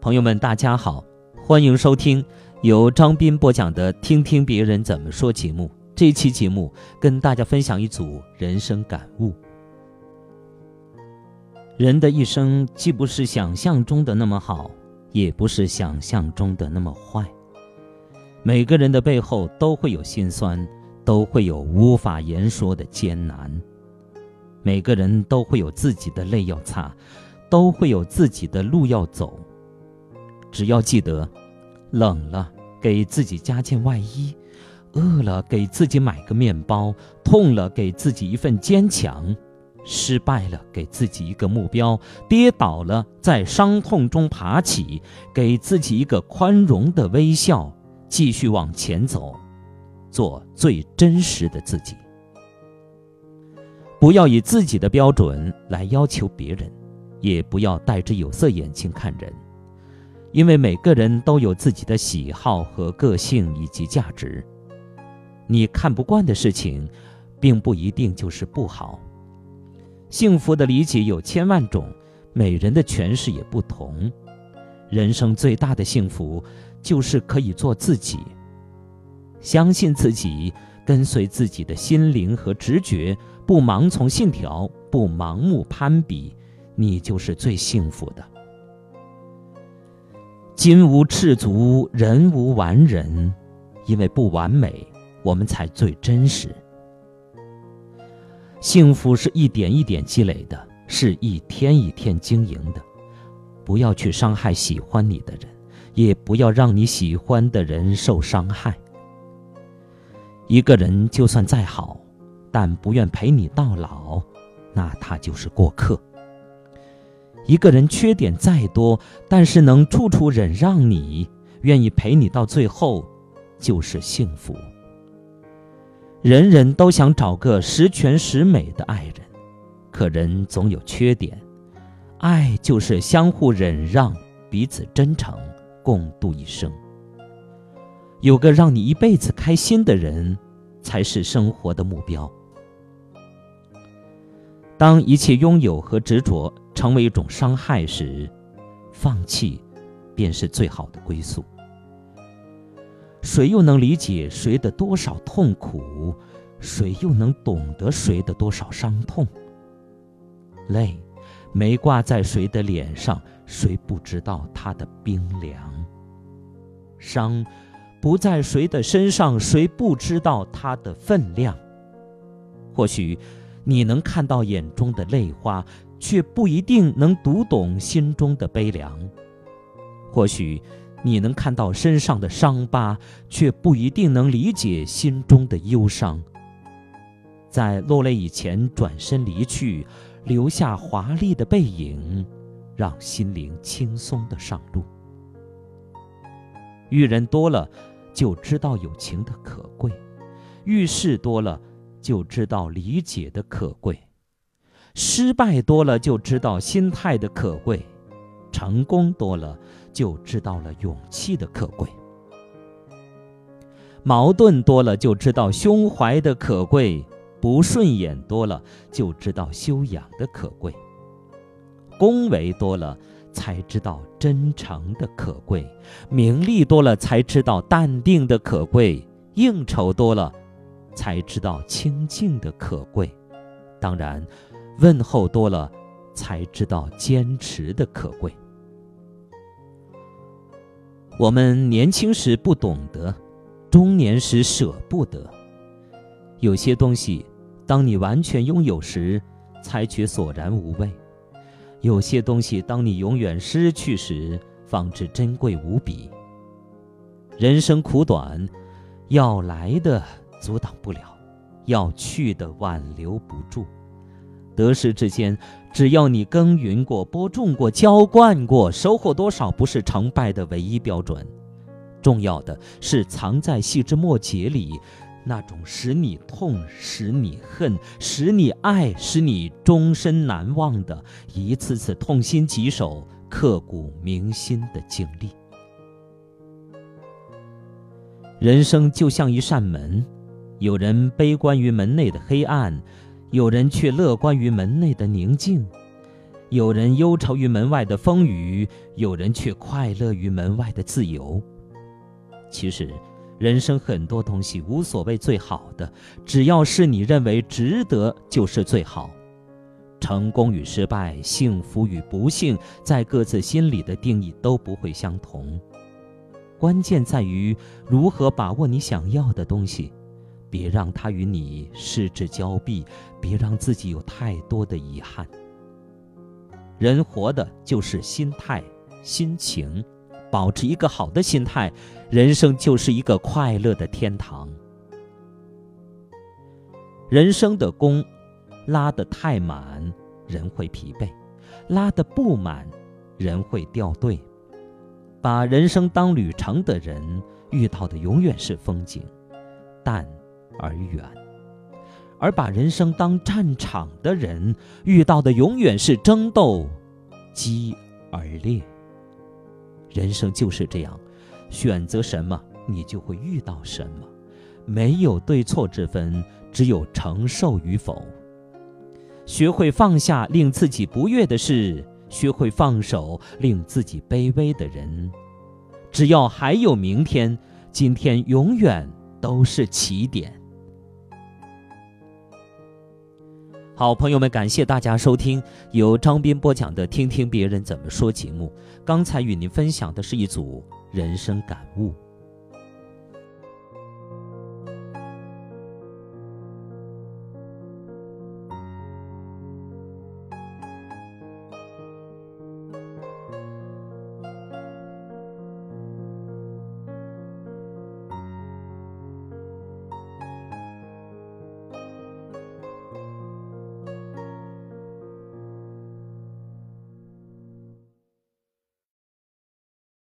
朋友们，大家好，欢迎收听由张斌播讲的《听听别人怎么说》节目。这期节目跟大家分享一组人生感悟。人的一生既不是想象中的那么好，也不是想象中的那么坏。每个人的背后都会有心酸，都会有无法言说的艰难。每个人都会有自己的泪要擦，都会有自己的路要走。只要记得，冷了给自己加件外衣，饿了给自己买个面包，痛了给自己一份坚强，失败了给自己一个目标，跌倒了在伤痛中爬起，给自己一个宽容的微笑，继续往前走，做最真实的自己。不要以自己的标准来要求别人，也不要戴着有色眼镜看人。因为每个人都有自己的喜好和个性以及价值，你看不惯的事情，并不一定就是不好。幸福的理解有千万种，每人的诠释也不同。人生最大的幸福，就是可以做自己，相信自己，跟随自己的心灵和直觉，不盲从信条，不盲目攀比，你就是最幸福的。金无赤足，人无完人，因为不完美，我们才最真实。幸福是一点一点积累的，是一天一天经营的。不要去伤害喜欢你的人，也不要让你喜欢的人受伤害。一个人就算再好，但不愿陪你到老，那他就是过客。一个人缺点再多，但是能处处忍让你，愿意陪你到最后，就是幸福。人人都想找个十全十美的爱人，可人总有缺点。爱就是相互忍让，彼此真诚，共度一生。有个让你一辈子开心的人，才是生活的目标。当一切拥有和执着成为一种伤害时，放弃便是最好的归宿。谁又能理解谁的多少痛苦？谁又能懂得谁的多少伤痛？泪没挂在谁的脸上，谁不知道他的冰凉？伤不在谁的身上，谁不知道他的分量？或许。你能看到眼中的泪花，却不一定能读懂心中的悲凉。或许你能看到身上的伤疤，却不一定能理解心中的忧伤。在落泪以前转身离去，留下华丽的背影，让心灵轻松的上路。遇人多了，就知道友情的可贵；遇事多了。就知道理解的可贵，失败多了就知道心态的可贵，成功多了就知道了勇气的可贵，矛盾多了就知道胸怀的可贵，不顺眼多了就知道修养的可贵，恭维多了才知道真诚的可贵，名利多了才知道淡定的可贵，应酬多了。才知道清静的可贵，当然，问候多了，才知道坚持的可贵。我们年轻时不懂得，中年时舍不得。有些东西，当你完全拥有时，才觉索然无味；有些东西，当你永远失去时，方知珍贵无比。人生苦短，要来的。阻挡不了，要去的挽留不住。得失之间，只要你耕耘过、播种过、浇灌过，收获多少不是成败的唯一标准。重要的是藏在细枝末节里，那种使你痛、使你恨、使你爱、使你终身难忘的一次次痛心疾首、刻骨铭心的经历。人生就像一扇门。有人悲观于门内的黑暗，有人却乐观于门内的宁静；有人忧愁于门外的风雨，有人却快乐于门外的自由。其实，人生很多东西无所谓最好的，只要是你认为值得，就是最好。成功与失败，幸福与不幸，在各自心里的定义都不会相同。关键在于如何把握你想要的东西。别让他与你失之交臂，别让自己有太多的遗憾。人活的就是心态、心情，保持一个好的心态，人生就是一个快乐的天堂。人生的弓拉得太满，人会疲惫；拉得不满，人会掉队。把人生当旅程的人，遇到的永远是风景，淡。而远，而把人生当战场的人，遇到的永远是争斗，激而烈。人生就是这样，选择什么，你就会遇到什么，没有对错之分，只有承受与否。学会放下令自己不悦的事，学会放手令自己卑微的人。只要还有明天，今天永远都是起点。好朋友们，感谢大家收听由张斌播讲的《听听别人怎么说》节目。刚才与您分享的是一组人生感悟。